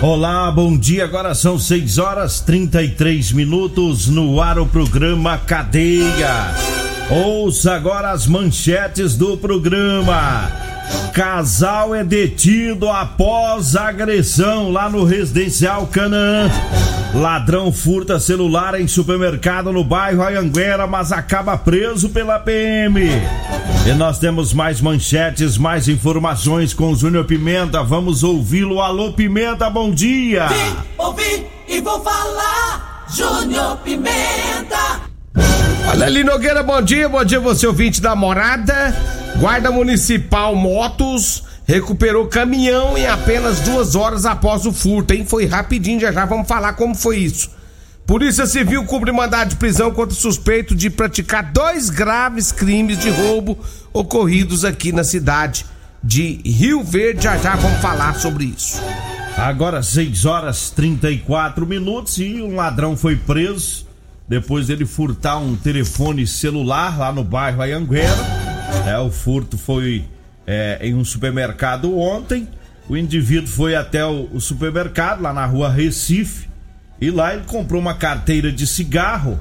Olá, bom dia. Agora são 6 horas 33 minutos no ar o programa Cadeia. Ouça agora as manchetes do programa. Casal é detido após agressão lá no residencial Canaã. Ladrão furta celular em supermercado no bairro Ayanguera, mas acaba preso pela PM. E nós temos mais manchetes, mais informações com o Júnior Pimenta. Vamos ouvi-lo. Alô, Pimenta, bom dia. Vim, ouvi e vou falar. Júnior Pimenta. Olha Nogueira, bom dia, bom dia você ouvinte da morada. Guarda Municipal Motos recuperou caminhão em apenas duas horas após o furto, hein? Foi rapidinho, já já vamos falar como foi isso. Polícia Civil cumpre mandado de prisão contra suspeito de praticar dois graves crimes de roubo ocorridos aqui na cidade de Rio Verde. Já já vamos falar sobre isso. Agora 6 horas 34 minutos e um ladrão foi preso depois dele furtar um telefone celular lá no bairro Ayanguera. É, o furto foi é, em um supermercado ontem. O indivíduo foi até o, o supermercado lá na rua Recife e lá ele comprou uma carteira de cigarro.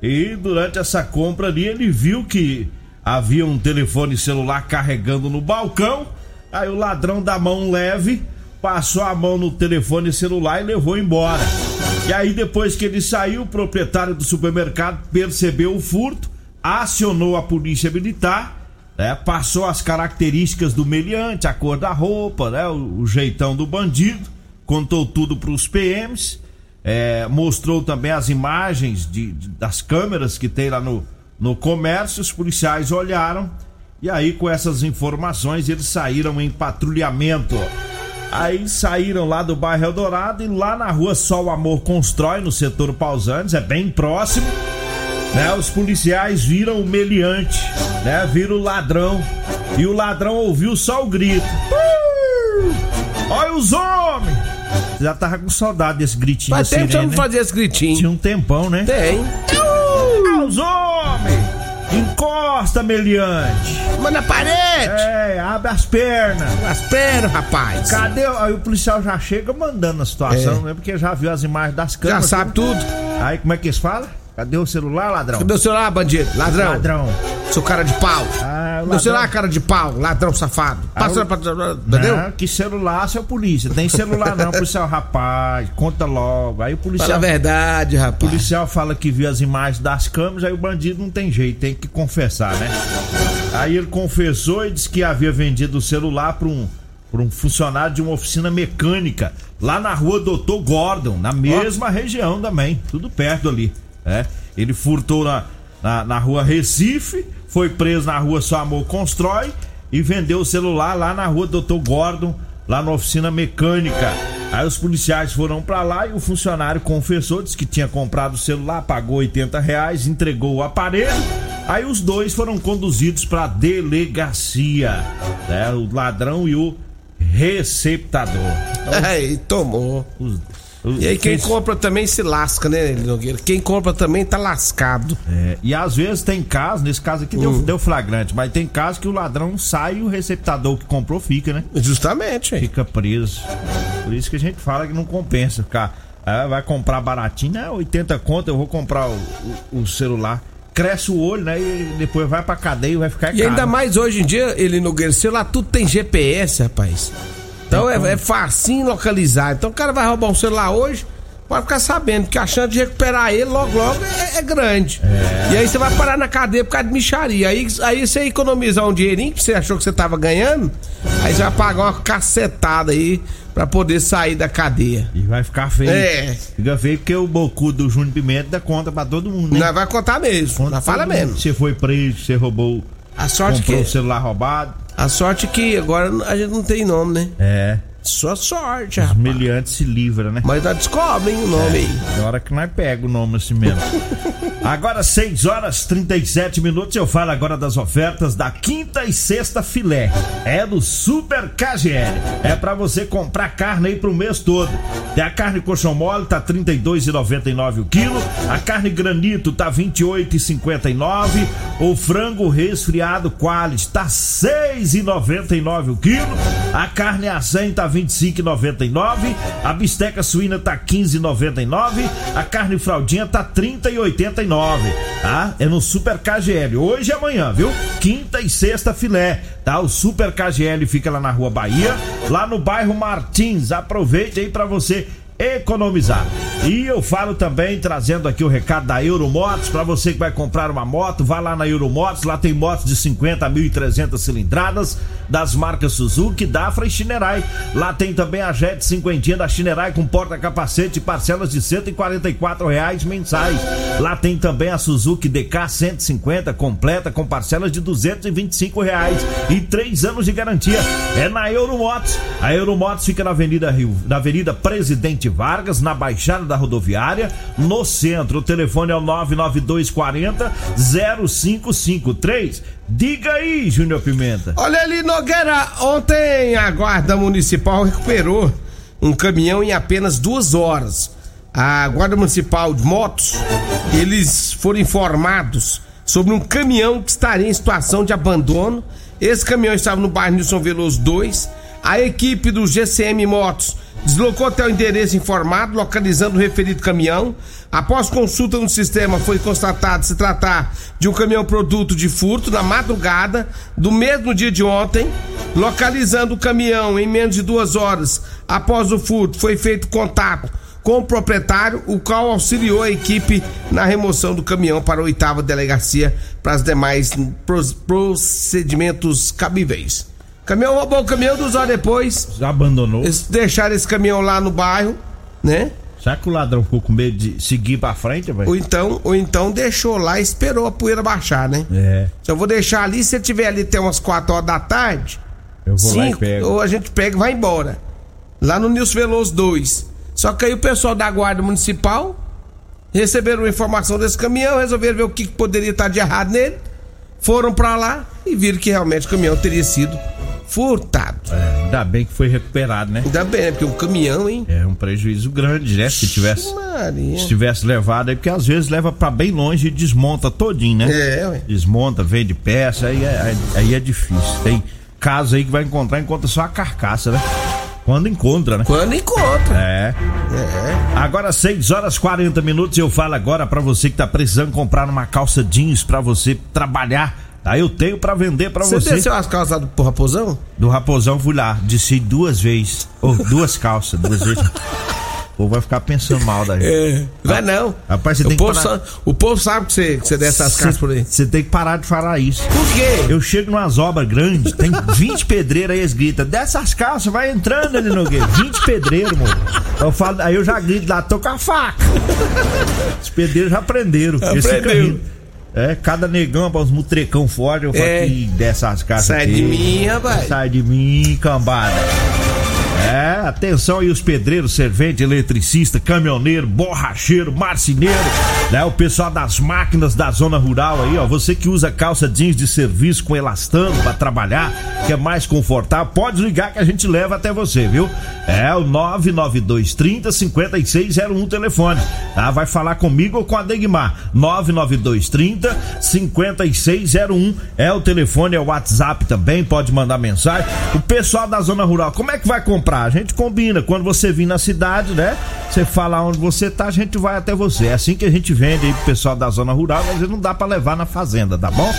E durante essa compra ali ele viu que havia um telefone celular carregando no balcão. Aí o ladrão da mão leve passou a mão no telefone celular e levou embora. E aí depois que ele saiu, o proprietário do supermercado percebeu o furto, acionou a polícia militar, né, passou as características do meliante, a cor da roupa, né, o, o jeitão do bandido, contou tudo para os PMs, é, mostrou também as imagens de, de- das câmeras que tem lá no, no comércio. Os policiais olharam e aí, com essas informações, eles saíram em patrulhamento. Aí saíram lá do bairro Eldorado e lá na rua Sol Amor Constrói, no setor Pausantes, é bem próximo. Né, os policiais viram o meliante, né? Viram o ladrão. E o ladrão ouviu só o grito. "Uh! Olha os homens! Já tava com saudade desse gritinho Faz tempo que eu não fazia esse gritinho. Tinha um tempão, né? Tem. Olha os homens! Encosta, meliante! Manda na parede! É, abre as pernas! As pernas, rapaz. Cadê? Aí o policial já chega mandando a situação, É. né? Porque já viu as imagens das Já câmeras. sabe tudo. Aí como é que eles falam? Cadê o celular, ladrão? Cadê o celular, bandido? Ladrão. Ladrão. Seu cara de pau. Ah, o Cadê o celular, cara de pau? Ladrão safado. Passa eu- pra. Entendeu? Não, que celular, seu polícia. Tem celular não, policial. Rapaz, conta logo. Aí o Fala policial, a verdade, o rapaz. policial fala que viu as imagens das câmeras, aí o bandido não tem jeito, tem que confessar, né? Aí ele confessou e disse que havia vendido o celular para um, pra um funcionário de uma oficina mecânica lá na rua Doutor Gordon, na mesma região também, tudo perto ali. É. Ele furtou na, na, na rua Recife, foi preso na rua Só Amor Constrói e vendeu o celular lá na rua Doutor Gordon, lá na oficina mecânica. Aí os policiais foram pra lá e o funcionário confessou, disse que tinha comprado o celular, pagou 80 reais, entregou o aparelho Aí os dois foram conduzidos pra delegacia, né? O ladrão e o receptador. Aí, tomou. Os- os- E aí quem compra também se lasca, né, Nogueira? Quem compra também tá lascado. É, e às vezes tem casos, nesse caso aqui deu, Hum. deu flagrante, mas tem casos que o ladrão sai e o receptador que comprou fica, né? Justamente. Fica preso. Por isso que a gente fala que não compensa ficar. ah, vai comprar baratinho, né? 80 conto, eu vou comprar o, o- o celular. Cresce o olho, né? E depois vai pra cadeia e vai ficar E caro. ainda mais hoje em dia, ele sei lá, tudo tem GPS, rapaz. Então é, é facinho localizar. Então o cara vai roubar um celular hoje, pode ficar sabendo que a chance de recuperar ele logo logo é, é grande. E aí você vai parar na cadeia por causa de micharia. Aí, aí você economizar um dinheirinho que você achou que você tava ganhando, aí você vai pagar uma cacetada aí pra poder sair da cadeia. E vai ficar feio. É. Fica feio porque o bocu do Júnior Pimenta dá conta pra todo mundo, né? Nós vai contar mesmo. Conta fala mesmo. Você foi preso, você roubou. A sorte comprou que. o celular roubado. A sorte que agora a gente não tem nome, né? É. Sua sorte, Os meliantes se livram, né? Mas nós descobrem o nome aí. É hora que nós pega o nome assim mesmo. Agora 6 horas 37 minutos, eu falo agora das ofertas da quinta e sexta filé. É do Super KGL. É pra você comprar carne aí pro mês todo. Tem a carne coxão mole tá 32,99 o quilo, a carne granito tá 28,59, o frango resfriado quality tá 6,99 o quilo, a carne acém tá 25,99, a bisteca suína tá 15,99, a carne fraldinha tá 30,89, tá? É no Super KGL. Hoje e amanhã, viu? Quinta e sexta filé, tá? O Super KGL fica lá na Rua Bahia, lá no bairro Martins. Aproveite aí pra você economizar. E eu falo também, trazendo aqui o recado da Euromotos, para você que vai comprar uma moto, vá lá na Euromotos, lá tem motos de 50 a 1.300 cilindradas, das marcas Suzuki, Dafra e Shinerai. Lá tem também a Jet 50 da Shinerai com porta-capacete e parcelas de 144 reais mensais. Lá tem também a Suzuki DK 150 completa com parcelas de 225 reais e 3 anos de garantia. É na Euromotos. A Euromotos fica na Avenida Rio, na Avenida Presidente Vargas, na Baixada da Rodoviária, no centro. O telefone é o 99240 0553. Diga aí, Júnior Pimenta. Olha ali, Nogueira, ontem a Guarda Municipal recuperou um caminhão em apenas duas horas. A Guarda Municipal de Motos, eles foram informados sobre um caminhão que estaria em situação de abandono. Esse caminhão estava no bairro Nilson Veloso 2. A equipe do GCM Motos deslocou até o endereço informado, localizando o referido caminhão. Após consulta no sistema, foi constatado se tratar de um caminhão produto de furto na madrugada do mesmo dia de ontem. Localizando o caminhão em menos de duas horas após o furto, foi feito contato com o proprietário, o qual auxiliou a equipe na remoção do caminhão para a oitava delegacia para os demais procedimentos cabíveis. Caminhão roubou o caminhão duas horas depois. Já abandonou? Eles deixaram esse caminhão lá no bairro, né? Será que o ladrão ficou com medo de seguir pra frente, Ou velho? então, ou então deixou lá e esperou a poeira baixar, né? É, Se eu vou deixar ali, se eu tiver ali até umas 4 horas da tarde, eu vou lá e cinco, pego. ou a gente pega e vai embora. Lá no Nilson Veloso 2. Só que aí o pessoal da Guarda Municipal receberam informação desse caminhão, resolveram ver o que que poderia estar de errado nele, foram pra lá e viram que realmente o caminhão teria sido furtado. É, ainda bem que foi recuperado, né? Ainda bem, né? Porque o caminhão, hein? É um prejuízo grande, né? Se tivesse, Maria. se tivesse levado aí, porque às vezes leva pra bem longe e desmonta todinho, né? É, ué. Desmonta, vende peça, aí é, aí é difícil. Tem caso aí que vai encontrar, encontra só a carcaça, né? Quando encontra, né? Quando encontra. É. É. Agora 6 horas 40 minutos, eu falo agora pra você que tá precisando comprar uma calça jeans pra você trabalhar. Tá? Eu tenho pra vender pra Você você. desceu as calças do pro Raposão? Do Raposão fui lá, desci duas vezes. Ou duas calças, duas vezes. O povo vai ficar pensando mal da gente. É. Vai não. Rapaz, você o tem que povo parar- sa- O povo sabe que você, que você desce as casas por aí. Você tem que parar de falar isso. Por quê? Eu chego numas obras grandes, tem 20 pedreiros aí, eles gritam, dessas calças, vai entrando ali no gueto. 20 pedreiros, mano. Eu falo, aí eu já grito lá, tô com a faca. Os pedreiros já aprenderam. Aprendeu. É, cada negão, uns mutrecão forte, eu falo É. que dessas casas Sai aqui. de mim, rapaz. Sai de mim, cambada. É, atenção aí os pedreiros, servente, eletricista, caminhoneiro, borracheiro, marceneiro, né? O pessoal das máquinas da zona rural aí, ó. Você que usa calça jeans de serviço com elastano para trabalhar, que é mais confortável, pode ligar que a gente leva até você, viu? É o 99230 5601 telefone, tá? Vai falar comigo ou com a Degmar. 99230 5601 é o telefone, é o WhatsApp também, pode mandar mensagem. O pessoal da zona rural, como é que vai comprar? A gente combina. Quando você vir na cidade, né? Você fala onde você tá, a gente vai até você. É assim que a gente vende aí pro pessoal da zona rural, vezes não dá para levar na fazenda, tá bom?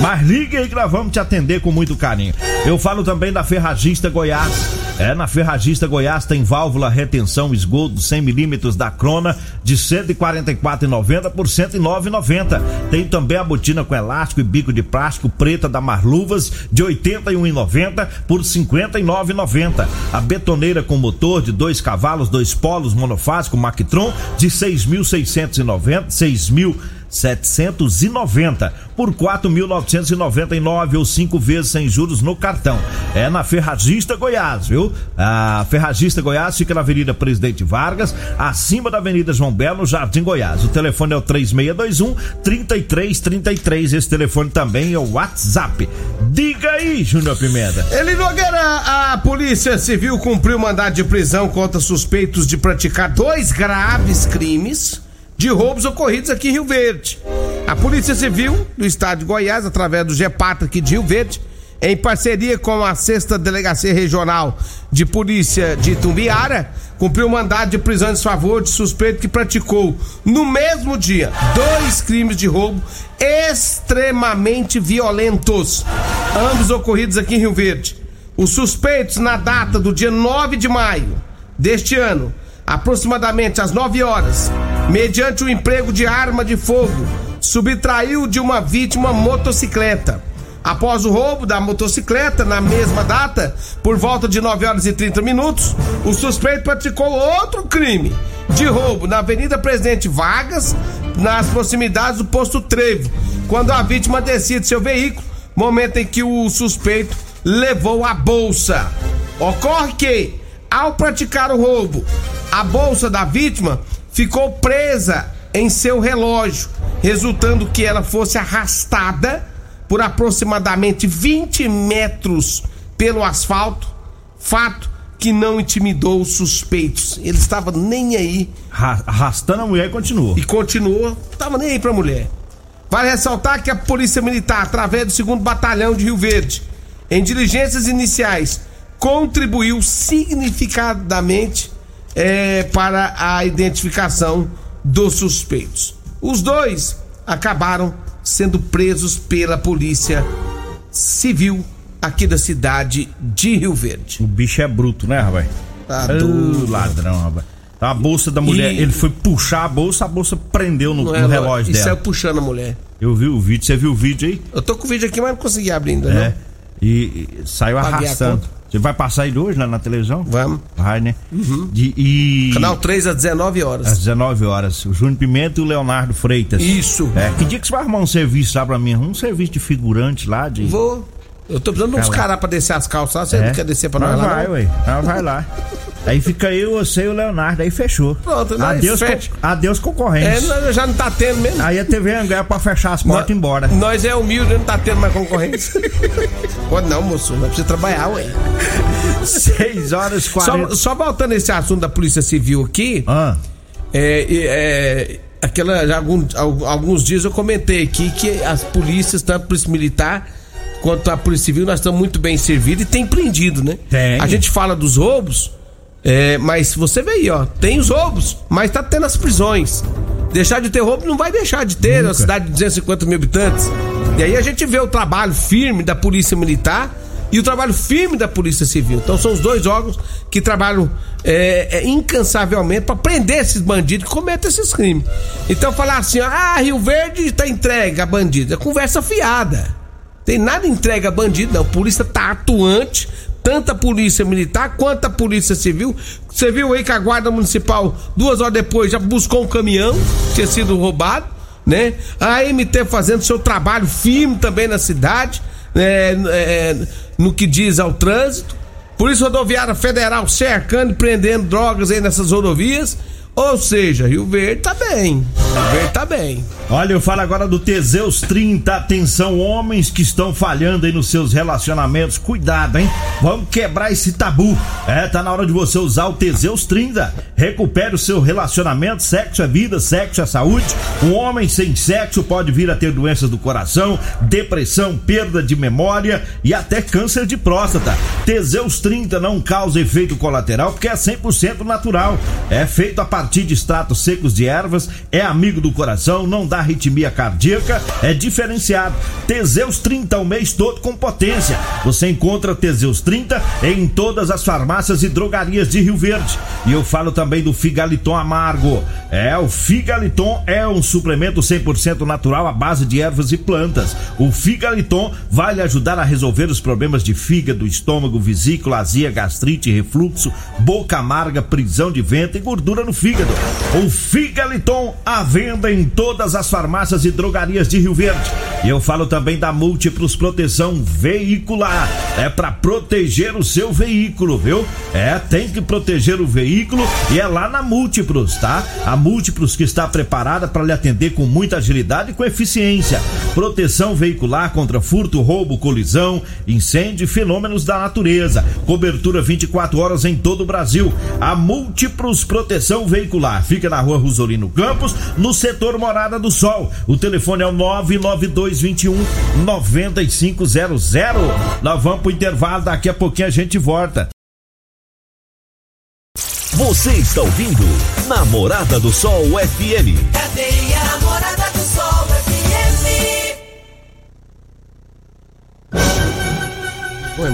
Mas ligue aí que nós vamos te atender com muito carinho. Eu falo também da Ferragista Goiás. É, na Ferragista Goiás tem válvula retenção esgoto 100 milímetros da Crona de 144,90 por 109,90. Tem também a botina com elástico e bico de plástico preta da Marluvas de 81,90 por 59,90. A betoneira com motor de dois cavalos, dois polos monofásico Mactron de 6.690, 6.000 790 por 4.999 ou cinco vezes sem juros no cartão. É na Ferragista Goiás, viu? A Ferragista Goiás fica na Avenida Presidente Vargas, acima da Avenida João Belo, Jardim Goiás. O telefone é o 3621 3333. Esse telefone também é o WhatsApp. Diga aí, Júnior Pimenta. Ele Nogueira, a Polícia Civil cumpriu mandado de prisão contra suspeitos de praticar dois graves crimes de roubos ocorridos aqui em Rio Verde. A Polícia Civil do Estado de Goiás, através do GEPAT aqui de Rio Verde, em parceria com a Sexta Delegacia Regional de Polícia de Tumbiara, cumpriu mandado de prisão em favor de suspeito que praticou, no mesmo dia, dois crimes de roubo extremamente violentos, ambos ocorridos aqui em Rio Verde. Os suspeitos, na data do dia 9 de maio deste ano, aproximadamente às 9 horas, mediante o emprego de arma de fogo, subtraiu de uma vítima motocicleta. Após o roubo da motocicleta, na mesma data, por volta de 9 horas e 30 minutos, o suspeito praticou outro crime de roubo na Avenida Presidente Vargas, nas proximidades do posto Trevo, quando a vítima descia de seu veículo, momento em que o suspeito levou a bolsa. Ocorre que, ao praticar o roubo, a bolsa da vítima ficou presa em seu relógio, resultando que ela fosse arrastada por aproximadamente 20 metros pelo asfalto, fato que não intimidou os suspeitos. Ele estava nem aí. Arrastando a mulher e continuou. E continuou, estava nem aí pra mulher. Vale ressaltar que a Polícia Militar, através do 2 Batalhão de Rio Verde, em diligências iniciais, contribuiu significadamente é, para a identificação dos suspeitos. Os dois acabaram sendo presos pela Polícia Civil aqui da cidade de Rio Verde. O bicho é bruto, né, rapaz? Tá doido. ladrão, rapaz. A bolsa da mulher, E- ele foi puxar a bolsa, a bolsa prendeu no, Não no é, relógio e dela. saiu puxando a mulher. Eu vi o vídeo, você viu o vídeo aí? Eu tô com o vídeo aqui, mas não consegui abrir ainda, É. não. E, e saiu Paguei a arrastando. Você vai passar ele hoje lá na televisão? Vamos. Vai, né? De- e. Canal 3 às 19 horas. Às 19 horas. O Júnior Pimenta e o Leonardo Freitas. Isso. É, que dia que você vai arrumar um serviço lá pra mim? Um serviço de figurante lá, de. Vou. Eu tô precisando de uns caras pra descer as calças lá. Você É. não quer descer pra nós, nós lá? vai, não? ué. Nós vai lá. Aí fica eu, você e o Leonardo, aí fechou. Pronto, nós adeus, fecha. co- adeus É, concorrentes. nós já não tá tendo mesmo. Aí a TV Anguera pra fechar as portas e ir embora. Nós é humilde, não tá tendo mais concorrência. Pode não, moço. Nós precisamos trabalhar, ué. 6 horas e 40. Só, só voltando esse assunto da Polícia Civil aqui, Ah, é, é, é, aquela, algum- al- alguns dias eu comentei aqui que as polícias, tanto a Polícia Militar quanto a Polícia Civil, nós estamos muito bem servidos e tem prendido, né? Tem. A gente fala dos roubos, é, mas você vê aí, ó, tem os roubos, mas tá tendo as prisões. Deixar de ter roubo não vai deixar de ter, é uma cidade de 250 mil habitantes. E aí a gente vê o trabalho firme da Polícia Militar e o trabalho firme da Polícia Civil. Então são os dois órgãos que trabalham é, é, incansavelmente para prender esses bandidos que cometem esses crimes. Então falar assim, ó, ah, Rio Verde está entregue a bandido. É conversa fiada. Tem nada entregue a bandido, não. A polícia tá atuante, tanto a polícia militar quanto a polícia civil. Você viu aí que a guarda municipal, duas horas depois, já buscou um caminhão que tinha sido roubado, né? A MT fazendo seu trabalho firme também na cidade, né? É, no que diz ao trânsito. Polícia Rodoviária Federal cercando e prendendo drogas aí nessas rodovias. Ou seja, Rio Verde tá bem. Rio Verde tá bem. Olha, eu falo agora do Teseus 30. Atenção, homens que estão falhando aí nos seus relacionamentos. Cuidado, hein? Vamos quebrar esse tabu. É, tá na hora de você usar o Teseus 30. Recupere o seu relacionamento. Sexo é vida, sexo é saúde. Um homem sem sexo pode vir a ter doenças do coração, depressão, perda de memória e até câncer de próstata. Teseus 30 não causa efeito colateral porque é 100% natural. É feito a partir de extratos secos de ervas, é amigo do coração, não dá arritmia cardíaca, é diferenciado. Teseus 30 o mês todo com potência. Você encontra Teseus 30 em todas as farmácias e drogarias de Rio Verde. E eu falo também do Figaliton Amargo. É, o Figaliton é um suplemento 100% natural à base de ervas e plantas. O Figaliton vai lhe ajudar a resolver os problemas de fígado, estômago, vesícula, azia, gastrite, refluxo, boca amarga, prisão de vento e gordura no fígado. O Figaliton à venda em todas as farmácias e drogarias de Rio Verde. E eu falo também da Múltiplos Proteção Veicular. É para proteger o seu veículo, viu? É, tem que proteger o veículo e é lá na Múltiplos, tá? A Múltiplos que está preparada para lhe atender com muita agilidade e com eficiência. Proteção veicular contra furto, roubo, colisão, incêndio e fenômenos da natureza. Cobertura 24 horas em todo o Brasil. A Múltiplos Proteção Veicular fica na rua Rosolino Campos, no setor Morada do Sol. O telefone é o 99221 9500. Nós vamos pro intervalo, daqui a pouquinho a gente volta. Você está ouvindo Namorada do Sol FM. Cadeia Namorada do Sol FM.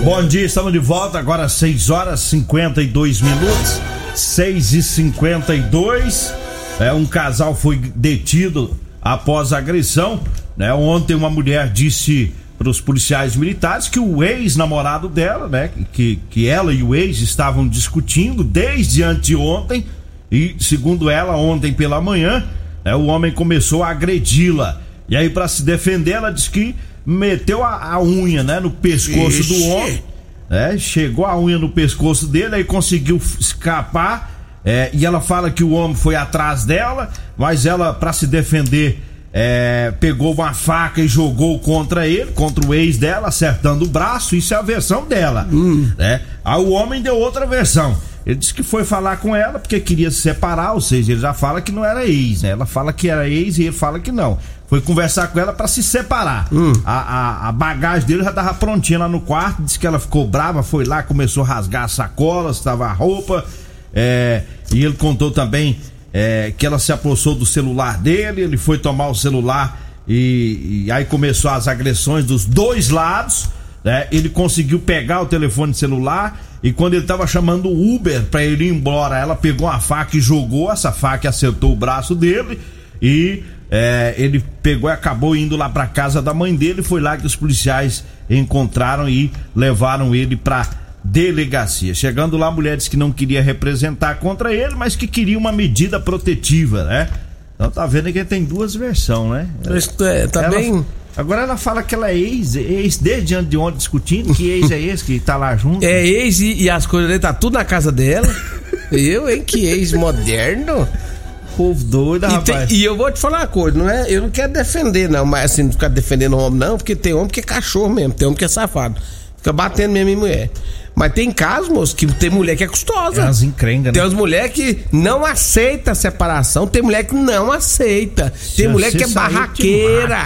Bom dia, estamos de volta agora 6 horas 52 minutos. 6 e 52 é, Um casal foi detido após agressão. Né? Ontem uma mulher disse para os policiais militares que o ex-namorado dela, né? Que, que ela e o ex estavam discutindo desde anteontem. E segundo ela, ontem pela manhã, né, o homem começou a agredi-la. E aí, para se defender, ela disse que meteu a, a unha, né, no pescoço do homem. É, chegou a unha no pescoço dele, aí conseguiu escapar. é, e ela fala que o homem foi atrás dela, mas ela, para se defender, é, pegou uma faca e jogou contra ele, contra o ex dela, acertando o braço. Isso é a versão dela. Né? Aí o homem deu outra versão. Ele disse que foi falar com ela porque queria se separar, ou seja, ele já fala que não era ex, né? Ela fala que era ex e ele fala que não. Foi conversar com ela para se separar. A, a, a bagagem dele já tava prontinha lá no quarto, disse que ela ficou brava, foi lá, começou a rasgar as sacolas, tava a roupa. é, e ele contou também é, que ela se apossou do celular dele, ele foi tomar o celular e, e aí começou as agressões dos dois lados. Né? Ele conseguiu pegar o telefone celular e quando ele tava chamando o Uber para ele ir embora, ela pegou uma faca e jogou, essa faca acertou o braço dele e é, ele pegou e acabou indo lá para casa da mãe dele. Foi lá que os policiais encontraram e levaram ele para delegacia. Chegando lá, a mulher disse que não queria representar contra ele, mas que queria uma medida protetiva, né? Então tá vendo que tem duas versões, né? É, tá Ela- bem. Agora ela fala que ela é ex, ex desde antes de ontem discutindo que ex é esse que tá lá junto. É ex e, e as coisas dele tá tudo na casa dela. Eu, hein? Que ex moderno. povo doido, E, tem- rapaz. e eu vou te falar uma coisa, não é? Eu não quero defender, não, mas assim, não ficar defendendo homem, não, porque tem homem que é cachorro mesmo, tem homem que é safado. Fica batendo mesmo em mulher. Mas tem casos, moço, que tem mulher que é custosa. É umas encrencas, Tem né? umas mulheres que não aceita a separação, tem mulher que não aceita. Tem Se mulher que é barraqueira.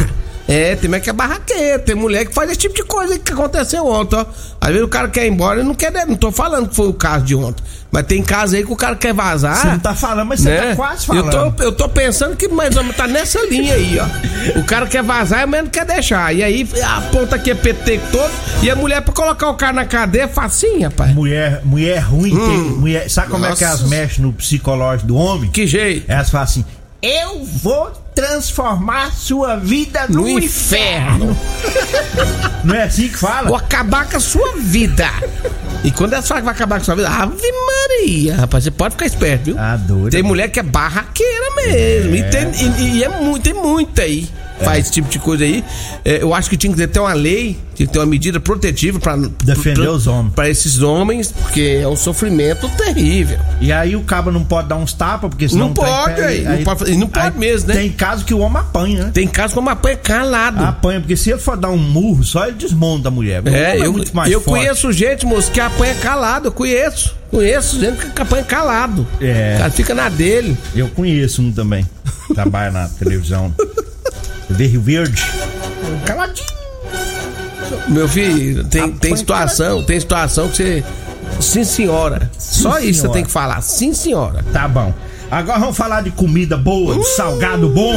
É, tem mulher que é barraqueira, tem mulher que faz esse tipo de coisa que aconteceu ontem, ó. Às vezes o cara quer ir embora e não quer, não tô falando que foi o caso de ontem. Mas tem caso aí que o cara quer vazar. Você não tá falando, mas você né? tá quase Eu falando. tô, eu tô pensando que mais ou menos tá nessa linha aí, ó. O cara quer vazar e mas não quer deixar. E aí aponta aqui é PT todo e a mulher pra colocar o cara na cadeia é facinho, rapaz. Mulher, mulher ruim, tem, mulher, sabe como é que elas Hum. Nossa. mexem no psicológico do homem? Que jeito. Elas falam assim: Eu vou transformar sua vida no, No inferno. Não é assim que fala? Vou acabar com a sua vida. E quando ela fala que vai acabar com a sua vida, Ave Maria, rapaz, você pode ficar esperto, viu? Ah, doido. Tem mulher que é barraqueira mesmo. E, tem, e- e é muito, tem muita aí. Faz esse tipo de coisa aí. É, eu acho que tinha que ter uma lei, tinha que ter uma medida protetiva para Defender os homens. Para esses homens, porque é um sofrimento terrível. E aí o cabo não pode dar uns tapas, porque senão Não pode, tem- aí, não pode- não pode mesmo, né? Tem caso que o homem apanha, né? Tem casos como apanha calado. Apanha, porque se ele for dar um murro, só ele desmonta a mulher. O É, homem eu, eu forte. conheço gente, moço, que apanha calado, eu conheço. Conheço gente que apanha calado. É. O cara fica na dele. Eu conheço um também. Trabalha na televisão. Rio Verde. Caladinho. Meu filho, tem, Apanha tem situação, tem situação que você. Sim, senhora. Só isso você senhora. tem que falar. Sim, senhora. Tá bom. Agora vamos falar de comida boa, de salgado bom.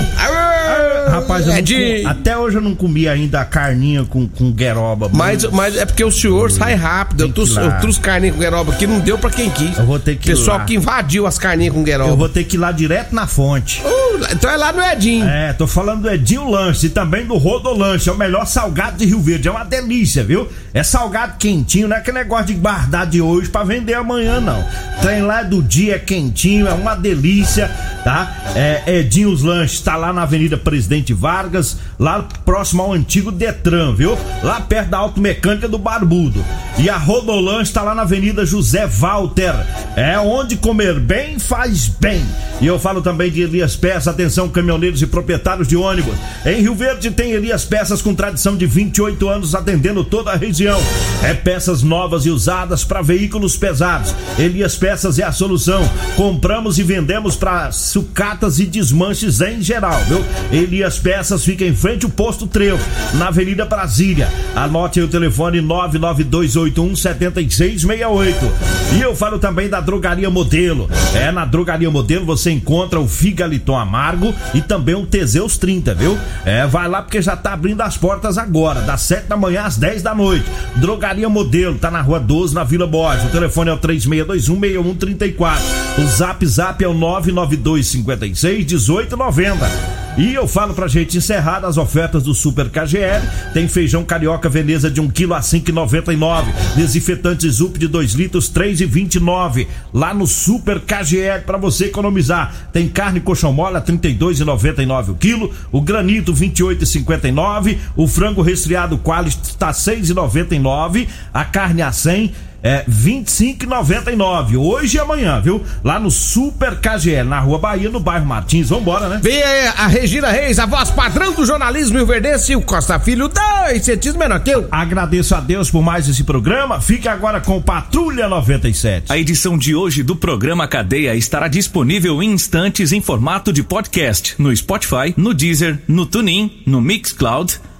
Rapaz, eu não Ed. com- até hoje eu não comi ainda a carninha com, com gueroba. Mas, mas é porque o senhor sai rápido. Eu Tem trouxe, eu trouxe carninha com gueroba aqui, não deu pra quem quis. Eu vou ter que ir Pessoal lá. que invadiu as carninhas com gueroba. Eu vou ter que ir lá direto na fonte. Uh, então é lá no Edinho. É, tô falando do Edinho Lanche e também do Rodolanche. É o melhor salgado de Rio Verde. É uma delícia, viu? É salgado quentinho, não é aquele negócio de guardar de hoje pra vender amanhã, não. Trem lá do dia é quentinho, é uma delícia, tá? É, Edinhos Lanche tá lá na Avenida Presidente Vargas, lá próximo ao antigo Detran, viu? Lá perto da Automecânica do Barbudo. E a Rodolanche tá lá na Avenida José Walter. É onde comer bem faz bem. E eu falo também de Elias Peças, atenção caminhoneiros e proprietários de ônibus. Em Rio Verde tem Elias Peças com tradição de 28 anos atendendo toda a região. É peças novas e usadas para veículos pesados. Elias Peças é a solução. Compramos e vendemos para sucatas e desmanches em geral, viu? Elias Peças fica em frente ao posto Trevo, na Avenida Brasília. Anote aí o telefone 99281 7668. E eu falo também da Drogaria Modelo. É, na Drogaria Modelo você encontra o Figaliton Amargo e também o Teseus 30, viu? É, vai lá porque já tá abrindo as portas agora, das 7 da manhã às 10 da noite. Drogaria Modelo, tá na rua 12, na Vila Borges. O telefone é o 36216134. O Zap Zap é o 99256 1890. E eu falo pra gente encerrar as ofertas do Super KGL. Tem feijão carioca Veneza de 1 kg a 5,99. Desinfetante Zup de 2 litros, 3,29. Lá no Super KGL pra você economizar. Tem carne coxão mole a 32,99 o quilo. O granito 28,59. O frango resfriado Qualis tá 6,99. A carne a 100 é 25,99 hoje e amanhã, viu? Lá no Super KGL, na Rua Bahia, no bairro Martins. Vambora, né? Vem aí a Regina Reis, a voz padrão do jornalismo Rio Verdense e o Costa Filho, dois centímetros menor que eu. Agradeço a Deus por mais esse programa. Fique agora com Patrulha 97. A edição de hoje do programa Cadeia estará disponível em instantes em formato de podcast no Spotify, no Deezer, no TuneIn, no Mixcloud,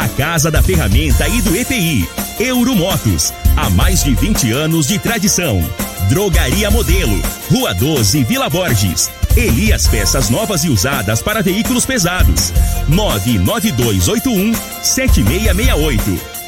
a casa da ferramenta e do EPI. Euromotos, há mais de 20 anos de tradição. Drogaria Modelo, Rua 12, Vila Borges. Elias Peças Novas e Usadas para Veículos Pesados. 99281-7668.